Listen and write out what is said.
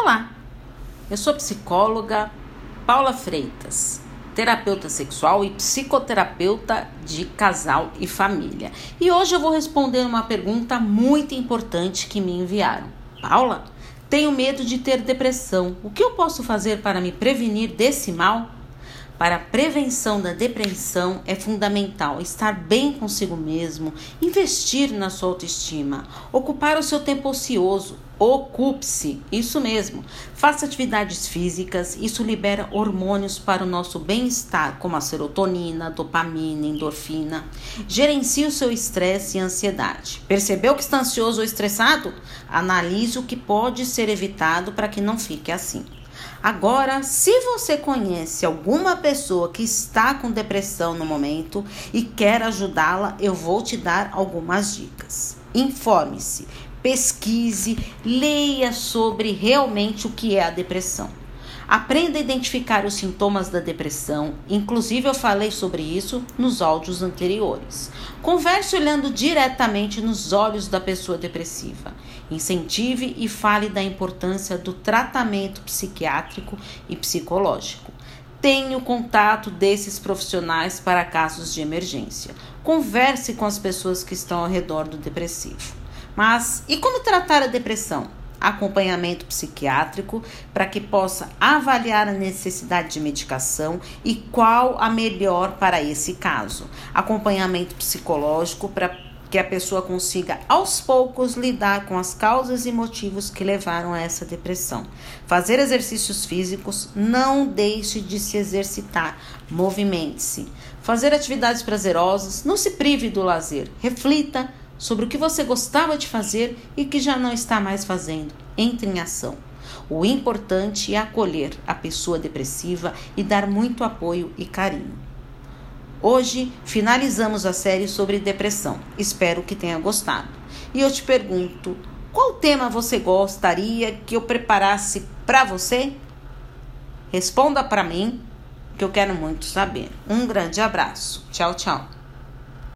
Olá, eu sou psicóloga Paula Freitas, terapeuta sexual e psicoterapeuta de casal e família. E hoje eu vou responder uma pergunta muito importante que me enviaram. Paula, tenho medo de ter depressão. O que eu posso fazer para me prevenir desse mal? Para a prevenção da depressão é fundamental estar bem consigo mesmo, investir na sua autoestima, ocupar o seu tempo ocioso. Ocupe-se, isso mesmo. Faça atividades físicas, isso libera hormônios para o nosso bem-estar, como a serotonina, dopamina, endorfina. Gerencie o seu estresse e ansiedade. Percebeu que está ansioso ou estressado? Analise o que pode ser evitado para que não fique assim. Agora, se você conhece alguma pessoa que está com depressão no momento e quer ajudá-la, eu vou te dar algumas dicas. Informe-se, pesquise, leia sobre realmente o que é a depressão. Aprenda a identificar os sintomas da depressão, inclusive eu falei sobre isso nos áudios anteriores. Converse olhando diretamente nos olhos da pessoa depressiva. Incentive e fale da importância do tratamento psiquiátrico e psicológico. Tenha o contato desses profissionais para casos de emergência. Converse com as pessoas que estão ao redor do depressivo. Mas e como tratar a depressão? Acompanhamento psiquiátrico para que possa avaliar a necessidade de medicação e qual a melhor para esse caso. Acompanhamento psicológico para que a pessoa consiga aos poucos lidar com as causas e motivos que levaram a essa depressão. Fazer exercícios físicos, não deixe de se exercitar, movimente-se. Fazer atividades prazerosas, não se prive do lazer. Reflita sobre o que você gostava de fazer e que já não está mais fazendo. Entre em ação. O importante é acolher a pessoa depressiva e dar muito apoio e carinho. Hoje finalizamos a série sobre depressão. Espero que tenha gostado. E eu te pergunto: qual tema você gostaria que eu preparasse para você? Responda para mim, que eu quero muito saber. Um grande abraço. Tchau, tchau.